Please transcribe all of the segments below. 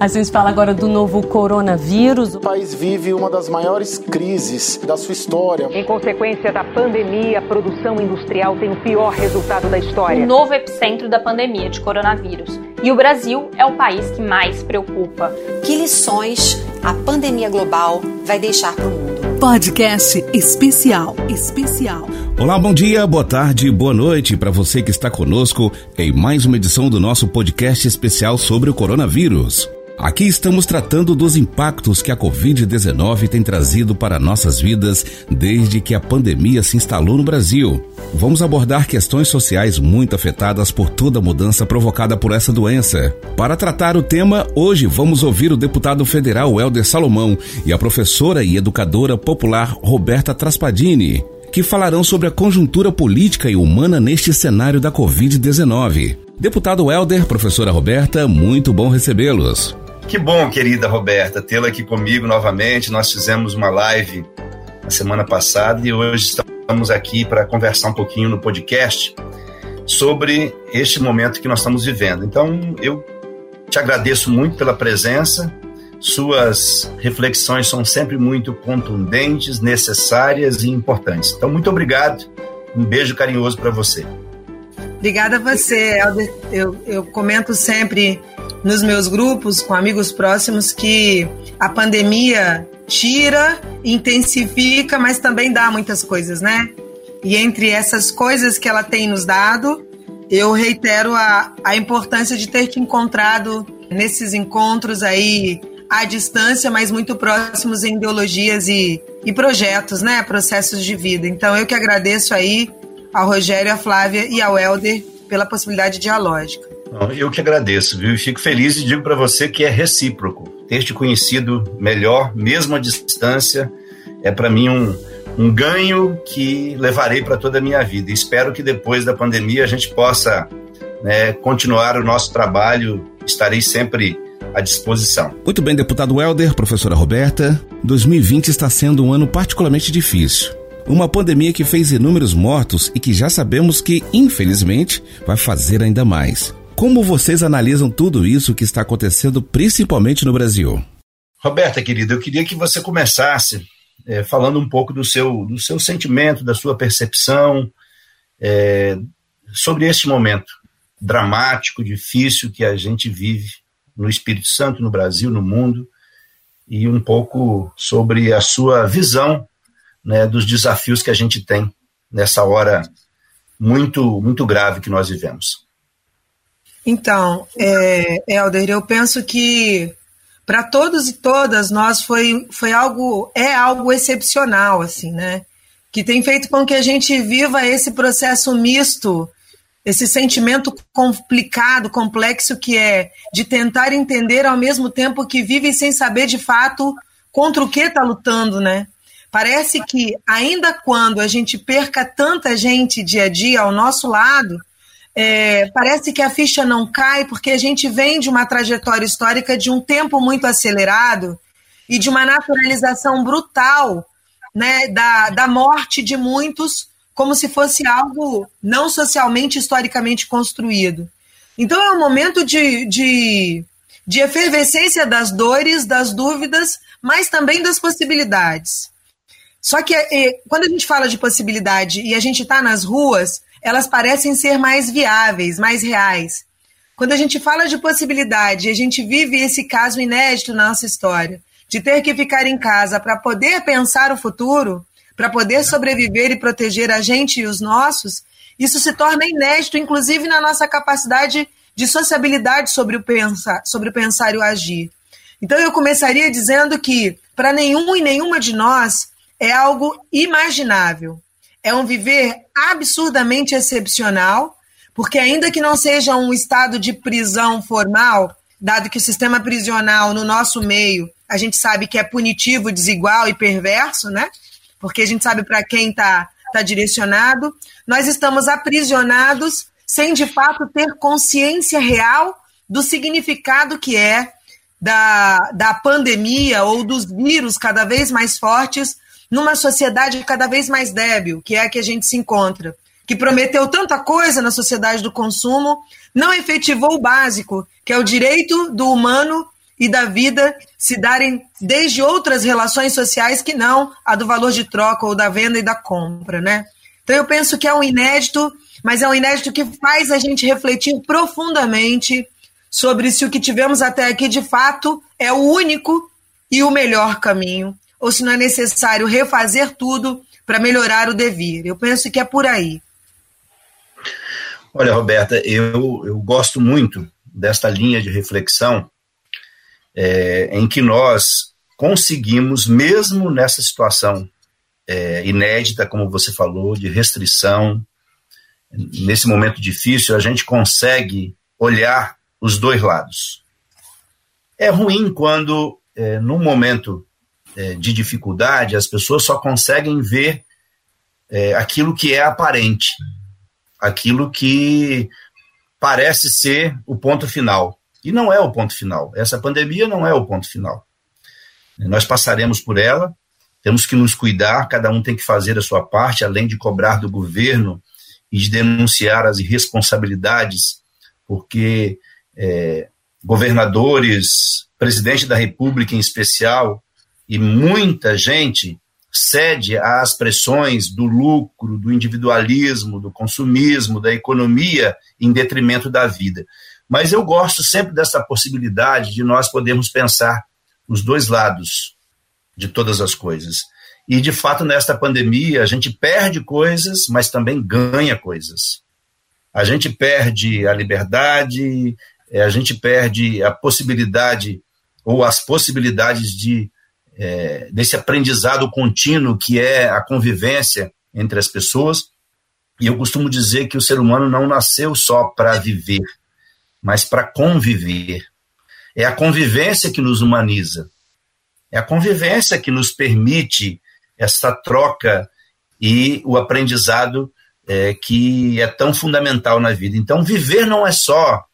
A gente fala agora do novo coronavírus. O país vive uma das maiores crises da sua história. Em consequência da pandemia, a produção industrial tem o pior resultado da história. O novo epicentro da pandemia de coronavírus. E o Brasil é o país que mais preocupa. Que lições a pandemia global vai deixar para o mundo? Podcast especial. Especial. Olá, bom dia, boa tarde, boa noite para você que está conosco em mais uma edição do nosso podcast especial sobre o coronavírus. Aqui estamos tratando dos impactos que a Covid-19 tem trazido para nossas vidas desde que a pandemia se instalou no Brasil. Vamos abordar questões sociais muito afetadas por toda a mudança provocada por essa doença. Para tratar o tema, hoje vamos ouvir o deputado federal Helder Salomão e a professora e educadora popular Roberta Traspadini que falarão sobre a conjuntura política e humana neste cenário da Covid-19. Deputado Helder, professora Roberta, muito bom recebê-los. Que bom, querida Roberta, tê-la aqui comigo novamente. Nós fizemos uma live na semana passada e hoje estamos aqui para conversar um pouquinho no podcast sobre este momento que nós estamos vivendo. Então, eu te agradeço muito pela presença. Suas reflexões são sempre muito contundentes, necessárias e importantes. Então, muito obrigado. Um beijo carinhoso para você. Obrigada a você, Helder. Eu, eu comento sempre nos meus grupos, com amigos próximos, que a pandemia tira, intensifica, mas também dá muitas coisas, né? E entre essas coisas que ela tem nos dado, eu reitero a, a importância de ter te encontrado nesses encontros aí à distância, mas muito próximos em ideologias e, e projetos, né? Processos de vida. Então eu que agradeço aí ao Rogério, à Flávia e ao Helder pela possibilidade dialógica. Eu que agradeço, viu? Fico feliz e digo para você que é recíproco. Ter te conhecido melhor, mesmo à distância, é para mim um, um ganho que levarei para toda a minha vida. Espero que depois da pandemia a gente possa né, continuar o nosso trabalho. Estarei sempre à disposição. Muito bem, deputado Helder, professora Roberta. 2020 está sendo um ano particularmente difícil. Uma pandemia que fez inúmeros mortos e que já sabemos que, infelizmente, vai fazer ainda mais. Como vocês analisam tudo isso que está acontecendo, principalmente no Brasil? Roberta, querida, eu queria que você começasse é, falando um pouco do seu, do seu sentimento, da sua percepção é, sobre este momento dramático, difícil que a gente vive no Espírito Santo, no Brasil, no mundo, e um pouco sobre a sua visão né, dos desafios que a gente tem nessa hora muito, muito grave que nós vivemos. Então, é, Helder, eu penso que para todos e todas nós foi, foi algo, é algo excepcional, assim, né? Que tem feito com que a gente viva esse processo misto, esse sentimento complicado, complexo que é de tentar entender ao mesmo tempo que vive sem saber de fato contra o que está lutando, né? Parece que ainda quando a gente perca tanta gente dia a dia ao nosso lado, é, parece que a ficha não cai porque a gente vem de uma trajetória histórica de um tempo muito acelerado e de uma naturalização brutal né, da, da morte de muitos, como se fosse algo não socialmente, historicamente construído. Então é um momento de, de, de efervescência das dores, das dúvidas, mas também das possibilidades. Só que é, quando a gente fala de possibilidade e a gente está nas ruas, elas parecem ser mais viáveis, mais reais. Quando a gente fala de possibilidade, a gente vive esse caso inédito na nossa história, de ter que ficar em casa para poder pensar o futuro, para poder sobreviver e proteger a gente e os nossos, isso se torna inédito, inclusive na nossa capacidade de sociabilidade sobre o pensar, sobre o pensar e o agir. Então eu começaria dizendo que para nenhum e nenhuma de nós é algo imaginável. É um viver absurdamente excepcional, porque ainda que não seja um estado de prisão formal, dado que o sistema prisional no nosso meio, a gente sabe que é punitivo, desigual e perverso, né? Porque a gente sabe para quem está tá direcionado. Nós estamos aprisionados sem de fato ter consciência real do significado que é da, da pandemia ou dos vírus cada vez mais fortes numa sociedade cada vez mais débil, que é a que a gente se encontra, que prometeu tanta coisa na sociedade do consumo, não efetivou o básico, que é o direito do humano e da vida se darem desde outras relações sociais que não a do valor de troca ou da venda e da compra, né? Então eu penso que é um inédito, mas é um inédito que faz a gente refletir profundamente sobre se o que tivemos até aqui de fato é o único e o melhor caminho, ou se não é necessário refazer tudo para melhorar o devir. Eu penso que é por aí. Olha, Roberta, eu, eu gosto muito desta linha de reflexão é, em que nós conseguimos, mesmo nessa situação é, inédita, como você falou, de restrição, nesse momento difícil, a gente consegue olhar os dois lados. É ruim quando, é, num momento é, de dificuldade, as pessoas só conseguem ver é, aquilo que é aparente aquilo que parece ser o ponto final. E não é o ponto final. Essa pandemia não é o ponto final. Nós passaremos por ela, temos que nos cuidar, cada um tem que fazer a sua parte, além de cobrar do governo e de denunciar as irresponsabilidades, porque é, governadores, presidente da República em especial, e muita gente cede às pressões do lucro, do individualismo, do consumismo, da economia, em detrimento da vida. Mas eu gosto sempre dessa possibilidade de nós podermos pensar os dois lados de todas as coisas. E, de fato, nesta pandemia, a gente perde coisas, mas também ganha coisas. A gente perde a liberdade, eh, a gente perde a possibilidade ou as possibilidades de é, desse aprendizado contínuo que é a convivência entre as pessoas. E eu costumo dizer que o ser humano não nasceu só para viver, mas para conviver. É a convivência que nos humaniza. É a convivência que nos permite essa troca e o aprendizado é, que é tão fundamental na vida. Então, viver não é só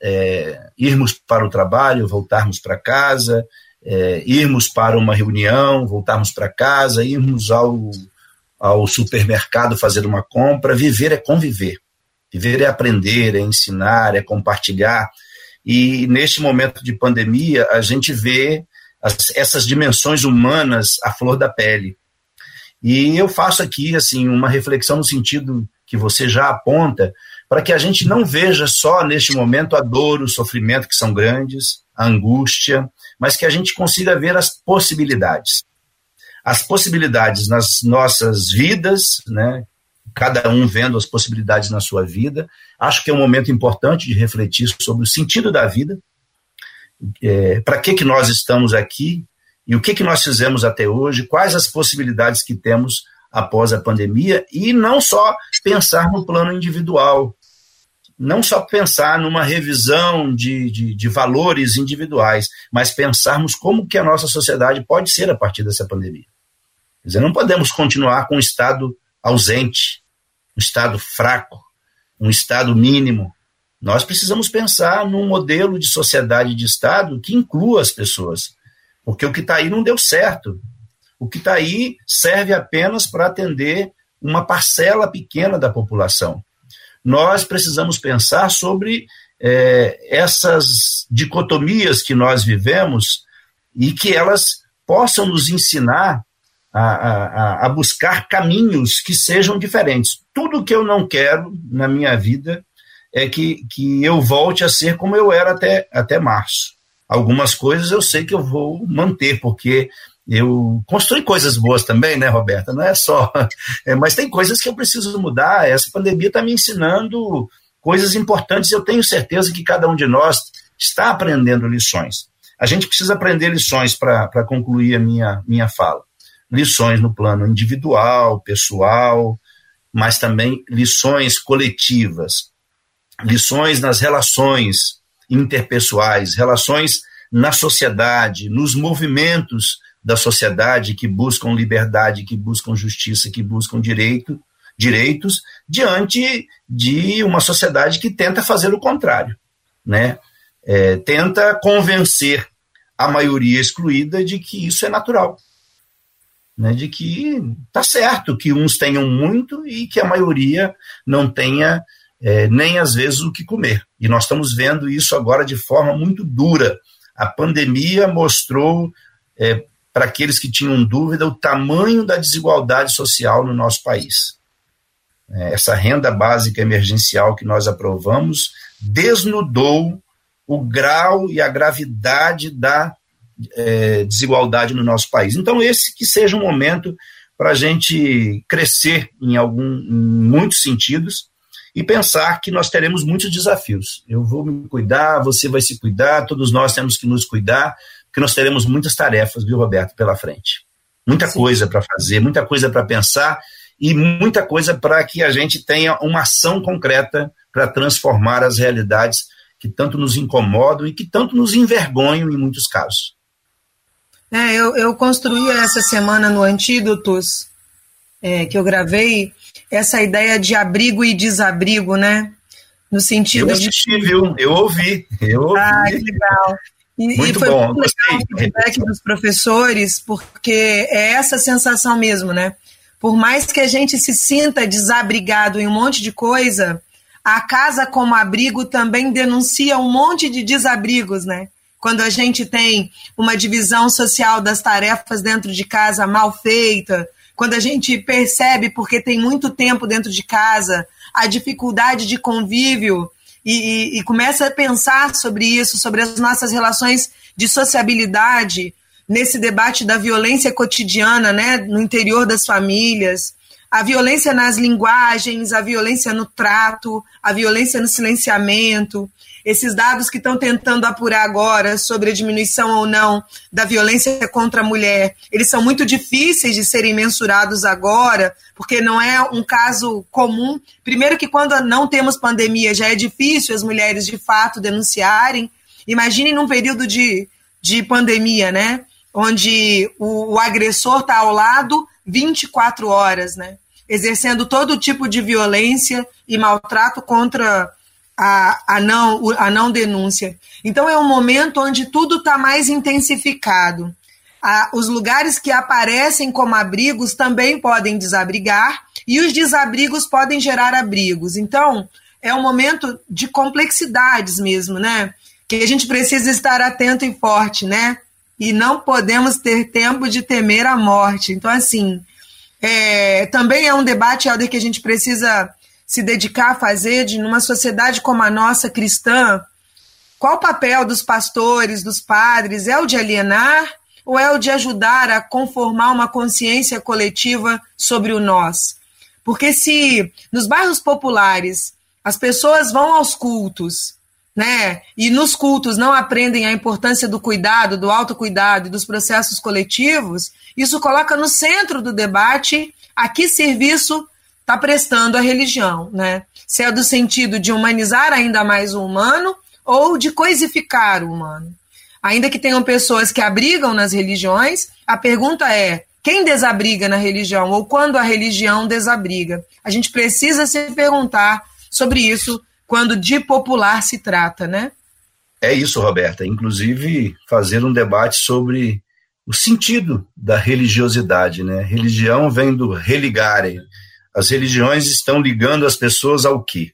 é, irmos para o trabalho, voltarmos para casa, é, irmos para uma reunião, voltarmos para casa, irmos ao, ao supermercado fazer uma compra. Viver é conviver. Viver é aprender, é ensinar, é compartilhar. E neste momento de pandemia, a gente vê as, essas dimensões humanas à flor da pele. E eu faço aqui assim uma reflexão no sentido que você já aponta, para que a gente não veja só neste momento a dor, o sofrimento que são grandes, a angústia, mas que a gente consiga ver as possibilidades. As possibilidades nas nossas vidas, né? cada um vendo as possibilidades na sua vida. Acho que é um momento importante de refletir sobre o sentido da vida, é, para que, que nós estamos aqui e o que, que nós fizemos até hoje, quais as possibilidades que temos após a pandemia, e não só pensar no plano individual, não só pensar numa revisão de, de, de, valores individuais, mas pensarmos como que a nossa sociedade pode ser a partir dessa pandemia. Quer dizer, não podemos continuar com um Estado ausente, um Estado fraco, um Estado mínimo. Nós precisamos pensar num modelo de sociedade de Estado que inclua as pessoas, porque o que está aí não deu certo. O que está aí serve apenas para atender uma parcela pequena da população nós precisamos pensar sobre é, essas dicotomias que nós vivemos e que elas possam nos ensinar a, a, a, buscar caminhos que sejam diferentes. Tudo que eu não quero na minha vida é que, que eu volte a ser como eu era até, até março. Algumas coisas eu sei que eu vou manter, porque eu construí coisas boas também, né, Roberta? Não é só. É, mas tem coisas que eu preciso mudar. Essa pandemia está me ensinando coisas importantes. Eu tenho certeza que cada um de nós está aprendendo lições. A gente precisa aprender lições para concluir a minha, minha fala. Lições no plano individual, pessoal, mas também lições coletivas. Lições nas relações interpessoais, relações na sociedade, nos movimentos da sociedade que buscam liberdade, que buscam justiça, que buscam direito, direitos, diante de uma sociedade que tenta fazer o contrário, né? É, tenta convencer a maioria excluída de que isso é natural, né? De que tá certo que uns tenham muito e que a maioria não tenha é, nem às vezes o que comer. E nós estamos vendo isso agora de forma muito dura. A pandemia mostrou é, para aqueles que tinham dúvida o tamanho da desigualdade social no nosso país. É, essa renda básica emergencial que nós aprovamos desnudou o grau e a gravidade da é, desigualdade no nosso país. Então, esse que seja um momento para a gente crescer em, algum, em muitos sentidos e pensar que nós teremos muitos desafios. Eu vou me cuidar, você vai se cuidar, todos nós temos que nos cuidar, porque nós teremos muitas tarefas, viu, Roberto, pela frente. Muita Sim. coisa para fazer, muita coisa para pensar e muita coisa para que a gente tenha uma ação concreta para transformar as realidades que tanto nos incomodam e que tanto nos envergonham em muitos casos. É, eu, eu construí essa semana no Antídotos, é, que eu gravei, essa ideia de abrigo e desabrigo, né? No sentido eu assisti, de. viu? Eu ouvi. Eu ouvi. Ah, que legal. E, muito e foi bom, muito legal o feedback dos professores, porque é essa sensação mesmo, né? Por mais que a gente se sinta desabrigado em um monte de coisa, a casa como abrigo também denuncia um monte de desabrigos, né? Quando a gente tem uma divisão social das tarefas dentro de casa mal feita, quando a gente percebe, porque tem muito tempo dentro de casa, a dificuldade de convívio e, e, e começa a pensar sobre isso, sobre as nossas relações de sociabilidade, nesse debate da violência cotidiana, né, no interior das famílias, a violência nas linguagens, a violência no trato, a violência no silenciamento, esses dados que estão tentando apurar agora sobre a diminuição ou não da violência contra a mulher, eles são muito difíceis de serem mensurados agora, porque não é um caso comum. Primeiro que quando não temos pandemia já é difícil as mulheres de fato denunciarem. Imagine num período de, de pandemia, né? Onde o, o agressor está ao lado 24 horas, né? Exercendo todo tipo de violência e maltrato contra a, a, não, a não denúncia. Então, é um momento onde tudo está mais intensificado. Os lugares que aparecem como abrigos também podem desabrigar, e os desabrigos podem gerar abrigos. Então, é um momento de complexidades mesmo, né? Que a gente precisa estar atento e forte, né? E não podemos ter tempo de temer a morte. Então, assim, é, também é um debate, Helder, que a gente precisa se dedicar a fazer de numa sociedade como a nossa cristã, qual o papel dos pastores, dos padres? É o de alienar ou é o de ajudar a conformar uma consciência coletiva sobre o nós? Porque se nos bairros populares as pessoas vão aos cultos, né, e nos cultos não aprendem a importância do cuidado, do autocuidado e dos processos coletivos, isso coloca no centro do debate a que serviço está prestando à religião, né? Se é do sentido de humanizar ainda mais o humano ou de coisificar o humano. Ainda que tenham pessoas que abrigam nas religiões, a pergunta é: quem desabriga na religião ou quando a religião desabriga? A gente precisa se perguntar sobre isso quando de popular se trata, né? É isso, Roberta. Inclusive, fazer um debate sobre o sentido da religiosidade, né? Religião vem do religare, as religiões estão ligando as pessoas ao quê?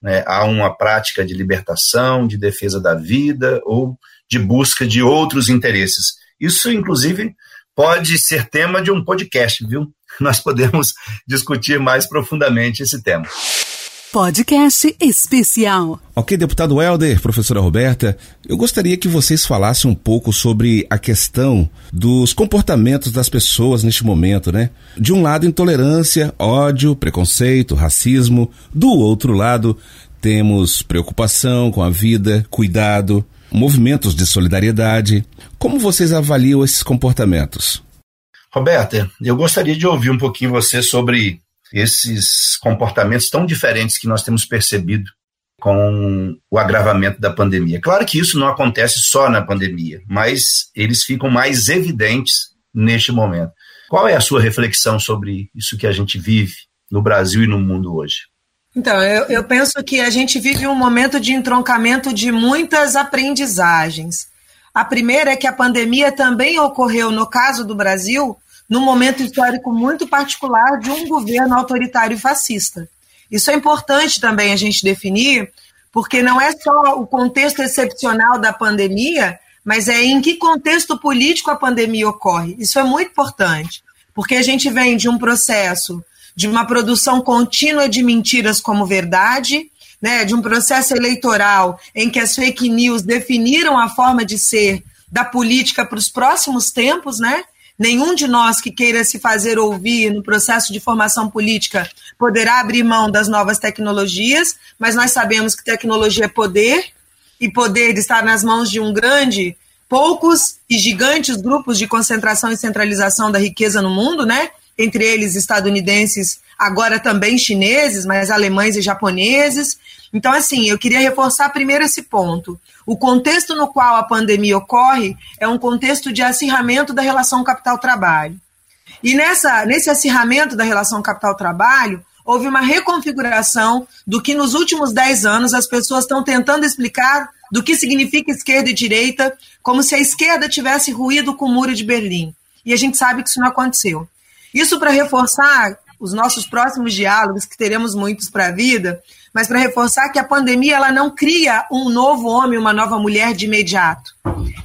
Né, a uma prática de libertação, de defesa da vida ou de busca de outros interesses. Isso, inclusive, pode ser tema de um podcast, viu? Nós podemos discutir mais profundamente esse tema. Podcast especial. Ok, deputado Helder, professora Roberta, eu gostaria que vocês falassem um pouco sobre a questão dos comportamentos das pessoas neste momento, né? De um lado, intolerância, ódio, preconceito, racismo. Do outro lado, temos preocupação com a vida, cuidado, movimentos de solidariedade. Como vocês avaliam esses comportamentos? Roberta, eu gostaria de ouvir um pouquinho você sobre esses comportamentos tão diferentes que nós temos percebido com o agravamento da pandemia. Claro que isso não acontece só na pandemia, mas eles ficam mais evidentes neste momento. Qual é a sua reflexão sobre isso que a gente vive no Brasil e no mundo hoje? Então, eu, eu penso que a gente vive um momento de entroncamento de muitas aprendizagens. A primeira é que a pandemia também ocorreu, no caso do Brasil, num momento histórico muito particular de um governo autoritário e fascista. Isso é importante também a gente definir, porque não é só o contexto excepcional da pandemia, mas é em que contexto político a pandemia ocorre. Isso é muito importante, porque a gente vem de um processo de uma produção contínua de mentiras como verdade, né, de um processo eleitoral em que as fake news definiram a forma de ser da política para os próximos tempos, né? Nenhum de nós que queira se fazer ouvir no processo de formação política poderá abrir mão das novas tecnologias, mas nós sabemos que tecnologia é poder e poder está nas mãos de um grande, poucos e gigantes grupos de concentração e centralização da riqueza no mundo, né? Entre eles estadunidenses, agora também chineses, mas alemães e japoneses. Então, assim, eu queria reforçar primeiro esse ponto. O contexto no qual a pandemia ocorre é um contexto de acirramento da relação capital-trabalho. E nessa, nesse acirramento da relação capital-trabalho, houve uma reconfiguração do que nos últimos dez anos as pessoas estão tentando explicar do que significa esquerda e direita, como se a esquerda tivesse ruído com o muro de Berlim. E a gente sabe que isso não aconteceu. Isso para reforçar os nossos próximos diálogos, que teremos muitos para a vida, mas para reforçar que a pandemia ela não cria um novo homem, uma nova mulher de imediato.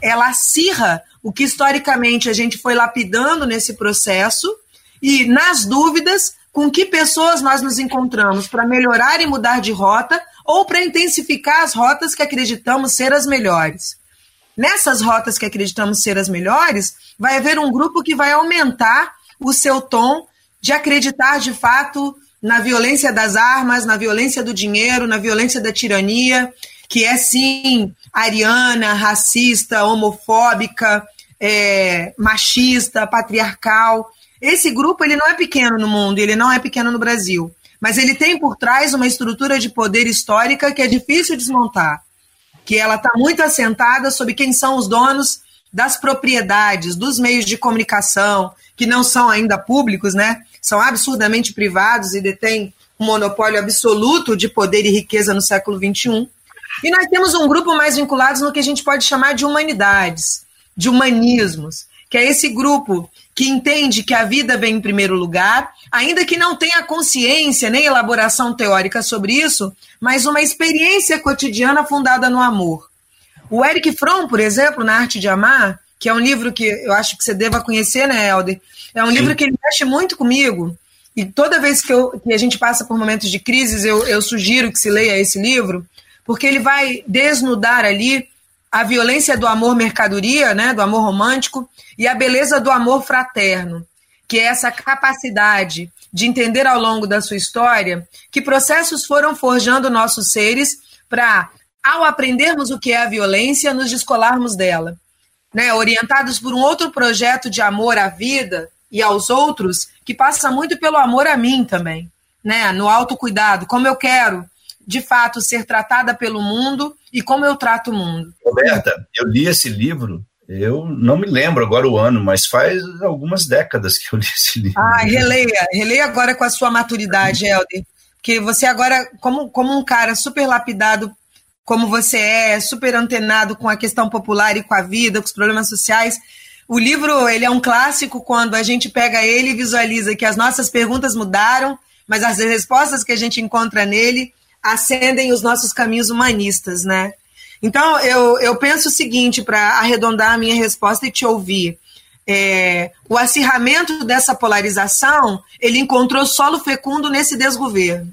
Ela acirra o que historicamente a gente foi lapidando nesse processo e, nas dúvidas, com que pessoas nós nos encontramos para melhorar e mudar de rota ou para intensificar as rotas que acreditamos ser as melhores. Nessas rotas que acreditamos ser as melhores, vai haver um grupo que vai aumentar o seu tom de acreditar de fato na violência das armas, na violência do dinheiro, na violência da tirania, que é sim ariana, racista, homofóbica, é, machista, patriarcal. Esse grupo ele não é pequeno no mundo, ele não é pequeno no Brasil, mas ele tem por trás uma estrutura de poder histórica que é difícil desmontar, que ela está muito assentada sobre quem são os donos das propriedades, dos meios de comunicação, que não são ainda públicos, né? São absurdamente privados e detêm um monopólio absoluto de poder e riqueza no século XXI. E nós temos um grupo mais vinculado no que a gente pode chamar de humanidades, de humanismos, que é esse grupo que entende que a vida vem em primeiro lugar, ainda que não tenha consciência nem elaboração teórica sobre isso, mas uma experiência cotidiana fundada no amor. O Eric Fromm, por exemplo, na Arte de Amar, que é um livro que eu acho que você deva conhecer, né, Helder? É um Sim. livro que ele mexe muito comigo. E toda vez que, eu, que a gente passa por momentos de crises, eu, eu sugiro que se leia esse livro, porque ele vai desnudar ali a violência do amor mercadoria, né, do amor romântico, e a beleza do amor fraterno, que é essa capacidade de entender ao longo da sua história que processos foram forjando nossos seres para, ao aprendermos o que é a violência, nos descolarmos dela. Né, orientados por um outro projeto de amor à vida, e aos outros, que passa muito pelo amor a mim também, né? No autocuidado, como eu quero, de fato, ser tratada pelo mundo e como eu trato o mundo. Roberta, eu li esse livro, eu não me lembro agora o ano, mas faz algumas décadas que eu li esse livro. Ah, releia, releia agora com a sua maturidade, Helder. Porque você agora, como, como um cara super lapidado como você é, super antenado com a questão popular e com a vida, com os problemas sociais, o livro ele é um clássico quando a gente pega ele e visualiza que as nossas perguntas mudaram, mas as respostas que a gente encontra nele acendem os nossos caminhos humanistas, né? Então, eu, eu penso o seguinte, para arredondar a minha resposta e te ouvir. É, o acirramento dessa polarização, ele encontrou solo fecundo nesse desgoverno.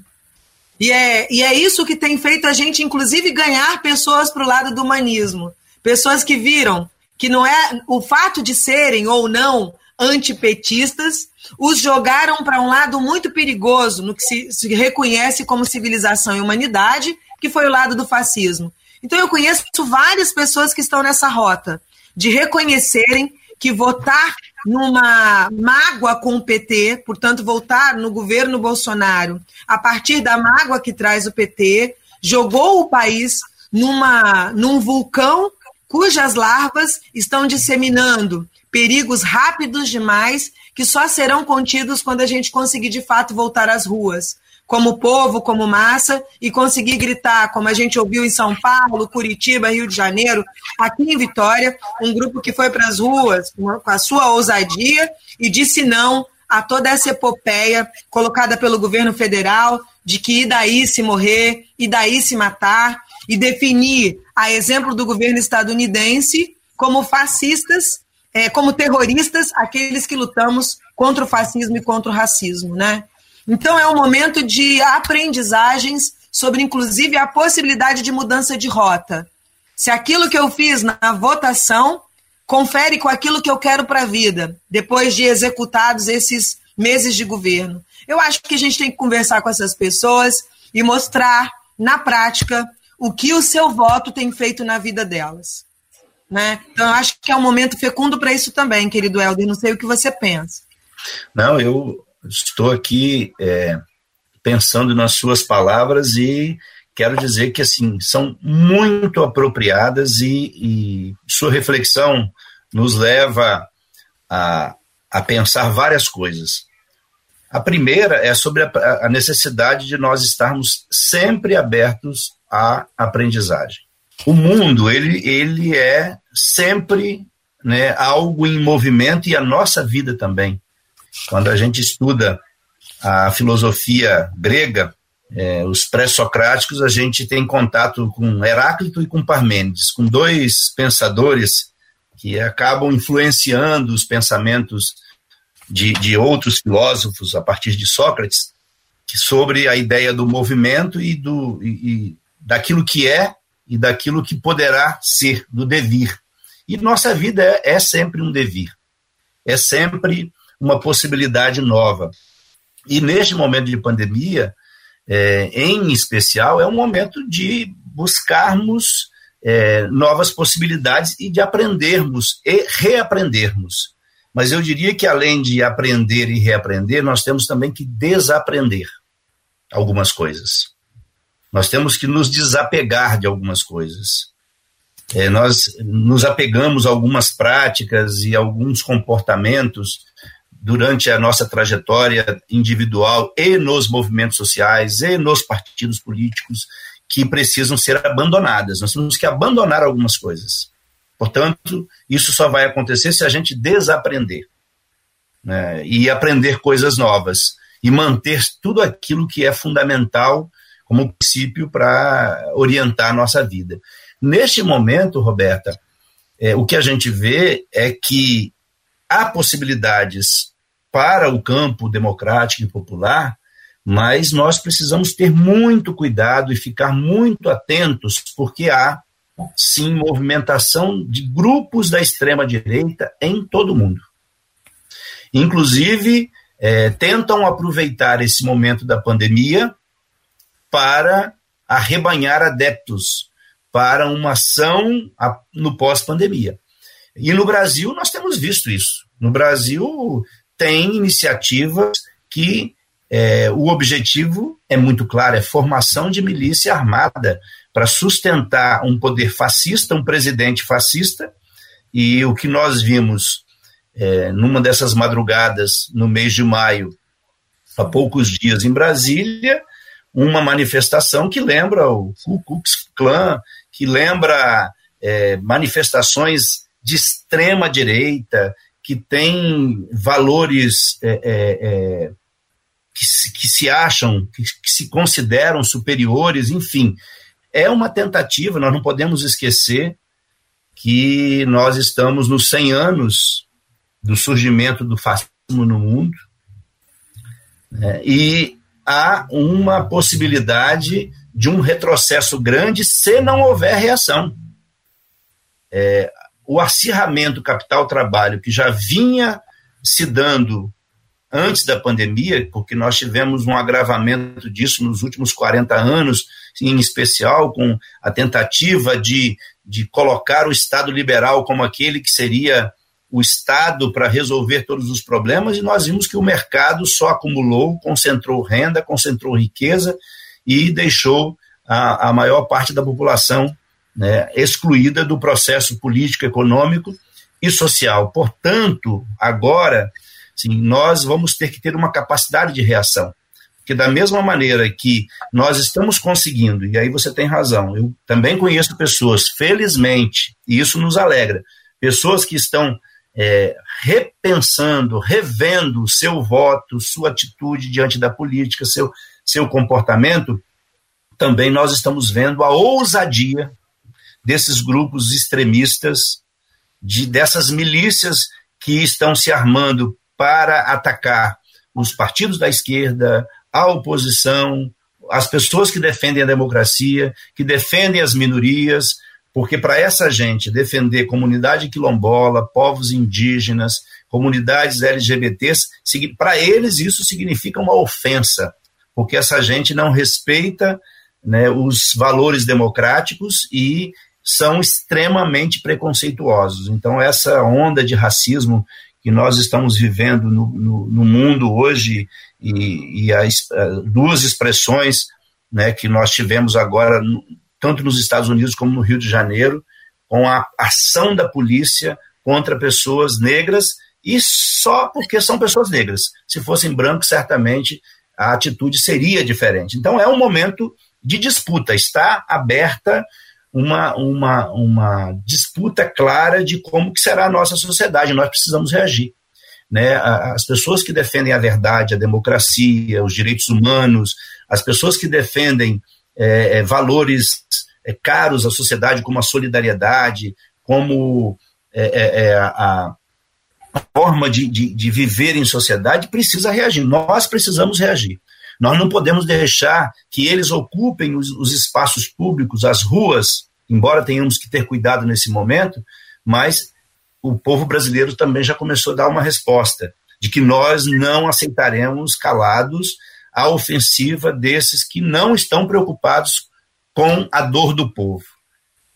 E é, e é isso que tem feito a gente, inclusive, ganhar pessoas para o lado do humanismo. Pessoas que viram que não é o fato de serem ou não antipetistas, os jogaram para um lado muito perigoso no que se, se, reconhece como civilização e humanidade, que foi o lado do fascismo. Então eu conheço várias pessoas que estão nessa rota de reconhecerem que votar numa mágoa com o PT, portanto votar no governo Bolsonaro, a partir da mágoa que traz o PT, jogou o país numa num vulcão cujas larvas estão disseminando perigos rápidos demais que só serão contidos quando a gente conseguir de fato voltar às ruas, como povo, como massa, e conseguir gritar, como a gente ouviu em São Paulo, Curitiba, Rio de Janeiro, aqui em Vitória, um grupo que foi para as ruas com a sua ousadia e disse não a toda essa epopeia colocada pelo governo federal de que e daí se morrer, e daí se matar, e definir, a exemplo do governo estadunidense, como fascistas, é, como terroristas, aqueles que lutamos contra o fascismo e contra o racismo, né? Então é um momento de aprendizagens sobre, inclusive, a possibilidade de mudança de rota. Se aquilo que eu fiz na votação confere com aquilo que eu quero para a vida, depois de executados esses meses de governo. Eu acho que a gente tem que conversar com essas pessoas e mostrar na prática o que o seu voto tem feito na vida delas. Né? Então, eu acho que é um momento fecundo para isso também, querido Helder. Não sei o que você pensa. Não, eu estou aqui é, pensando nas suas palavras e quero dizer que assim são muito apropriadas e, e sua reflexão nos leva a, a pensar várias coisas. A primeira é sobre a, necessidade de nós estarmos sempre abertos à aprendizagem. O mundo ele, ele é sempre né, algo em movimento e a nossa vida também. Quando a gente estuda a filosofia grega, é, os pré-socráticos, a gente tem contato com Heráclito e com Parmênides, com dois pensadores que acabam influenciando os pensamentos de, de outros filósofos a partir de Sócrates, sobre a ideia do movimento e, do, e, e daquilo que é e daquilo que poderá ser, do devir. E nossa vida é, é sempre um devir, é sempre uma possibilidade nova. E neste momento de pandemia, é, em especial, é um momento de buscarmos é, novas possibilidades e de aprendermos e reaprendermos. Mas eu diria que além de aprender e reaprender, nós temos também que desaprender algumas coisas. Nós temos que nos desapegar de algumas coisas. É, nós nos apegamos a algumas práticas e alguns comportamentos durante a nossa trajetória individual e nos movimentos sociais e nos partidos políticos que precisam ser abandonadas. Nós temos que abandonar algumas coisas. Portanto, isso só vai acontecer se a gente desaprender né, e aprender coisas novas e manter tudo aquilo que é fundamental como princípio para orientar a nossa vida. Neste momento, Roberta, é, o que a gente vê é que há possibilidades para o campo democrático e popular, mas nós precisamos ter muito cuidado e ficar muito atentos, porque há, sim, movimentação de grupos da extrema-direita em todo o mundo. Inclusive, é, tentam aproveitar esse momento da pandemia para arrebanhar adeptos para uma ação no pós-pandemia. E no Brasil nós temos visto isso. No Brasil, tem iniciativas que é, o objetivo é muito claro: é formação de milícia armada para sustentar um poder fascista, um presidente fascista. E o que nós vimos é, numa dessas madrugadas, no mês de maio, há poucos dias em Brasília, uma manifestação que lembra o Ku Klux Klan, que lembra é, manifestações de extrema direita, que tem valores é, é, é, que, se, que, se, acham, que, que se consideram superiores, enfim. É uma tentativa, nós não podemos esquecer que nós estamos nos 100 anos do surgimento do fascismo no mundo, né, e há uma possibilidade de um retrocesso grande se não houver reação. É, o acirramento capital-trabalho que já vinha se dando antes da pandemia, porque nós tivemos um agravamento disso nos últimos 40 anos, em especial com a tentativa de, de colocar o Estado liberal como aquele que seria o Estado para resolver todos os problemas, e nós vimos que o mercado só acumulou, concentrou renda, concentrou riqueza e deixou a, a maior parte da população né, excluída do processo político, econômico e social. Portanto, agora, nós vamos ter que ter uma capacidade de reação. Porque, da mesma maneira que nós estamos conseguindo, e aí você tem razão, eu também conheço pessoas, felizmente, e isso nos alegra, pessoas que estão é, repensando, revendo seu voto, sua atitude diante da política, seu, seu comportamento, também nós estamos vendo a ousadia desses grupos extremistas, de dessas milícias que estão se armando para atacar os partidos da esquerda, a oposição, as pessoas que defendem a democracia, que defendem as minorias, porque para essa gente defender comunidade quilombola, povos indígenas, comunidades LGBTs, para eles isso significa uma ofensa, porque essa gente não respeita né, os valores democráticos e são extremamente preconceituosos. Então, essa onda de racismo que nós estamos vivendo no, no, no mundo hoje e, e as duas expressões né, que nós tivemos agora, tanto nos Estados Unidos como no Rio de Janeiro, com a ação da polícia contra pessoas negras e só porque são pessoas negras. Se fossem brancos, certamente a atitude seria diferente. Então é um momento de disputa, está aberta uma, uma, uma disputa clara de como que será a nossa sociedade, nós precisamos reagir. Né? As pessoas que defendem a verdade, a democracia, os direitos humanos, as pessoas que defendem é, é valores é, caros à sociedade, como a solidariedade, como é, é, é a, a, forma de, de, de viver em sociedade, precisa reagir. Nós precisamos reagir. Nós não podemos deixar que eles ocupem os, os espaços públicos, as ruas, embora tenhamos que ter cuidado nesse momento, mas o povo brasileiro também já começou a dar uma resposta de que nós não aceitaremos calados a ofensiva desses que não estão preocupados com a dor do povo.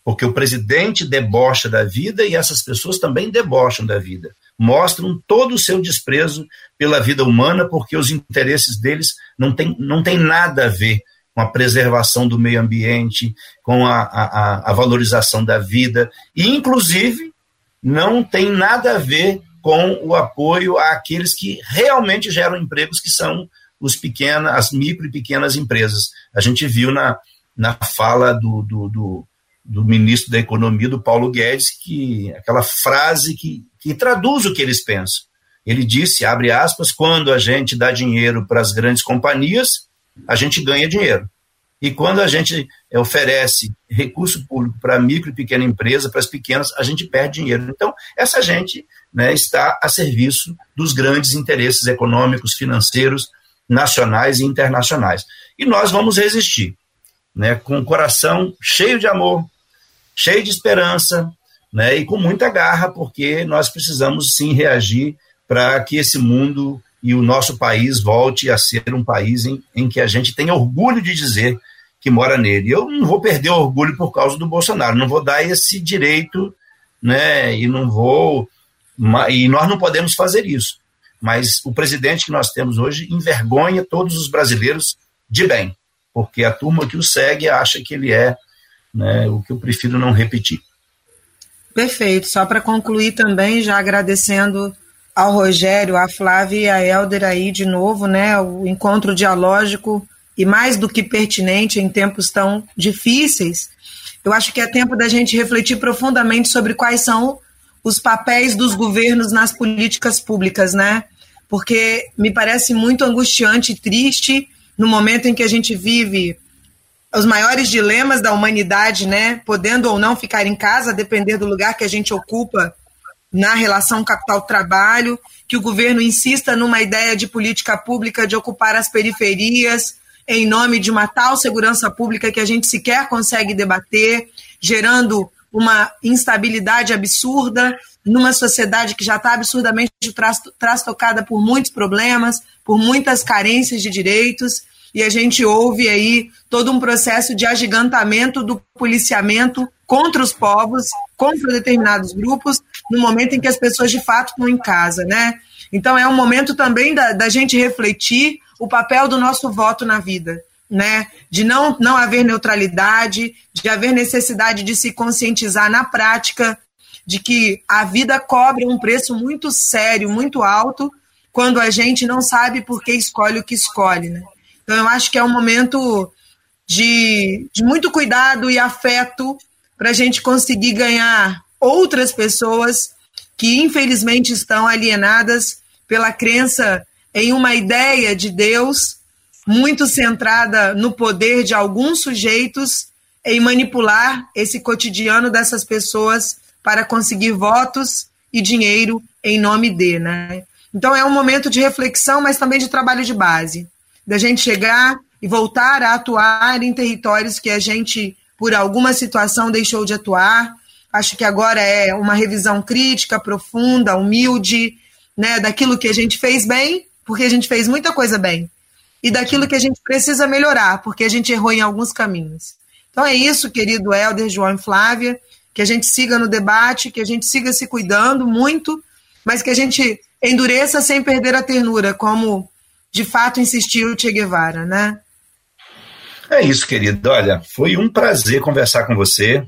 Porque o presidente debocha da vida e essas pessoas também debocham da vida mostram todo o seu desprezo pela vida humana, porque os interesses deles não têm não tem nada a ver com a preservação do meio ambiente, com a, a, a valorização da vida, e, inclusive, não tem nada a ver com o apoio àqueles que realmente geram empregos, que são os pequenas, as micro e pequenas empresas. A gente viu na, na fala do, do, do, do ministro da Economia, do Paulo Guedes, que aquela frase que que traduz o que eles pensam. Ele disse, abre aspas, quando a gente dá dinheiro para as grandes companhias, a gente ganha dinheiro. E quando a gente oferece recurso público para micro e pequena empresa, para as pequenas, a gente perde dinheiro. Então, essa gente né, está a serviço dos grandes interesses econômicos, financeiros, nacionais e internacionais. E nós vamos resistir, né, com o coração cheio de amor, cheio de esperança, né, e com muita garra, porque nós precisamos sim reagir para que esse mundo e o nosso país volte a ser um país em, em que a gente tem orgulho de dizer que mora nele. Eu não vou perder orgulho por causa do Bolsonaro, não vou dar esse direito, né, e não vou, e nós não podemos fazer isso. Mas o presidente que nós temos hoje envergonha todos os brasileiros de bem, porque a turma que o segue acha que ele é né, o que eu prefiro não repetir. Perfeito. Só para concluir também, já agradecendo ao Rogério, à Flávia e à Helder aí de novo, né? O encontro dialógico e mais do que pertinente em tempos tão difíceis. Eu acho que é tempo da gente refletir profundamente sobre quais são os papéis dos governos nas políticas públicas, né? Porque me parece muito angustiante e triste no momento em que a gente vive os maiores dilemas da humanidade, né? Podendo ou não ficar em casa, depender do lugar que a gente ocupa na relação capital-trabalho, que o governo insista numa ideia de política pública de ocupar as periferias em nome de uma tal segurança pública que a gente sequer consegue debater, gerando uma instabilidade absurda numa sociedade que já está absurdamente trastocada por muitos problemas, por muitas carências de direitos e a gente ouve aí todo um processo de agigantamento do policiamento contra os povos, contra determinados grupos, no momento em que as pessoas de fato estão em casa, né? Então é um momento também da, da gente refletir o papel do nosso voto na vida, né? De não, não haver neutralidade, de haver necessidade de se conscientizar na prática de que a vida cobra um preço muito sério, muito alto, quando a gente não sabe por que escolhe o que escolhe, né? Então, eu acho que é um momento de, de muito cuidado e afeto para a gente conseguir ganhar outras pessoas que, infelizmente, estão alienadas pela crença em uma ideia de Deus muito centrada no poder de alguns sujeitos em manipular esse cotidiano dessas pessoas para conseguir votos e dinheiro em nome de, né? Então é um momento de reflexão, mas também de trabalho de base, da gente chegar e voltar a atuar em territórios que a gente, por alguma situação, deixou de atuar. Acho que agora é uma revisão crítica, profunda, humilde, né, daquilo que a gente fez bem, porque a gente fez muita coisa bem, e daquilo que a gente precisa melhorar, porque a gente errou em alguns caminhos. Então é isso, querido Helder, João e Flávia, que a gente siga no debate, que a gente siga se cuidando muito, mas que a gente endureça sem perder a ternura, como de fato insistiu o Che Guevara, né? É isso, querido. Olha, foi um prazer conversar com você.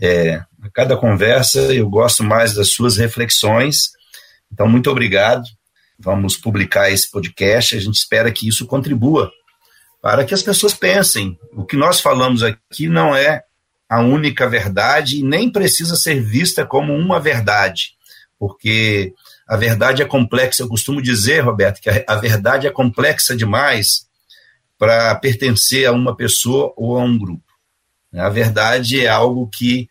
É, a cada conversa eu gosto mais das suas reflexões. Então, muito obrigado. Vamos publicar esse podcast. A gente espera que isso contribua para que as pessoas pensem. O que nós falamos aqui não é a única verdade e nem precisa ser vista como uma verdade, porque a verdade é complexa. Eu costumo dizer, Roberto, que a, verdade é complexa demais para pertencer a uma pessoa ou a um grupo. A verdade é algo que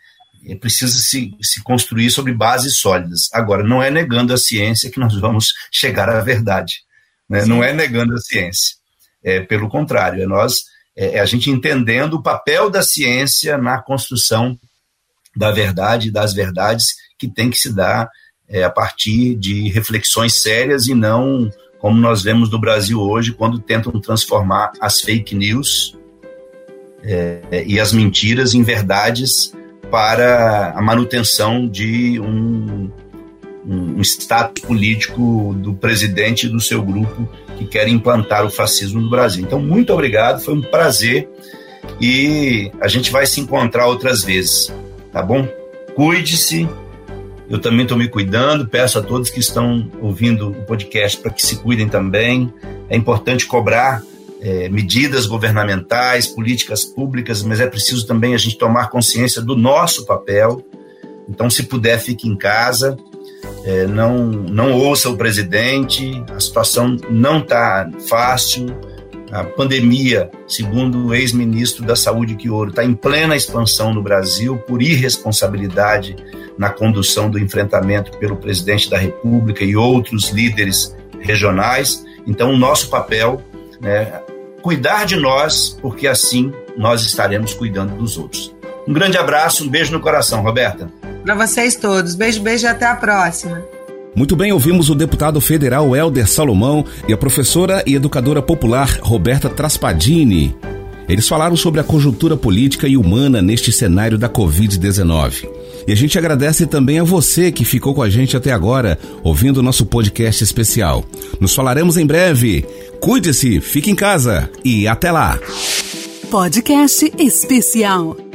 precisa se, se construir sobre bases sólidas. Agora, não é negando a ciência que nós vamos chegar à verdade. Né? Não é negando a ciência. É, pelo contrário, é nós é, é a gente entendendo o papel da ciência na construção da verdade, das verdades que tem que se dar é, a partir de reflexões sérias e não como nós vemos no Brasil hoje, quando tentam transformar as fake news é, e as mentiras em verdades para a manutenção de um, um status político do presidente e do seu grupo que querem implantar o fascismo no Brasil. Então, muito obrigado, foi um prazer e a gente vai se encontrar outras vezes, tá bom? Cuide-se, eu também estou me cuidando, peço a todos que estão ouvindo o podcast para que se cuidem também. É importante cobrar é, medidas governamentais, políticas públicas, mas é preciso também a gente tomar consciência do nosso papel. Então, se puder, fique em casa, é, não, não ouça o presidente, a situação não está fácil. A pandemia, segundo o ex-ministro da Saúde Quioro, está em plena expansão no Brasil por irresponsabilidade na condução do enfrentamento pelo presidente da República e outros líderes regionais. Então, o nosso papel é cuidar de nós, porque assim nós estaremos cuidando dos outros. Um grande abraço, um beijo no coração, Roberta. Para vocês todos. Beijo, beijo e até a próxima. Muito bem, ouvimos o deputado federal Helder Salomão e a professora e educadora popular Roberta Traspadini. Eles falaram sobre a conjuntura política e humana neste cenário da Covid-19. E a gente agradece também a você que ficou com a gente até agora, ouvindo o nosso podcast especial. Nos falaremos em breve. Cuide-se, fique em casa e até lá. Podcast especial.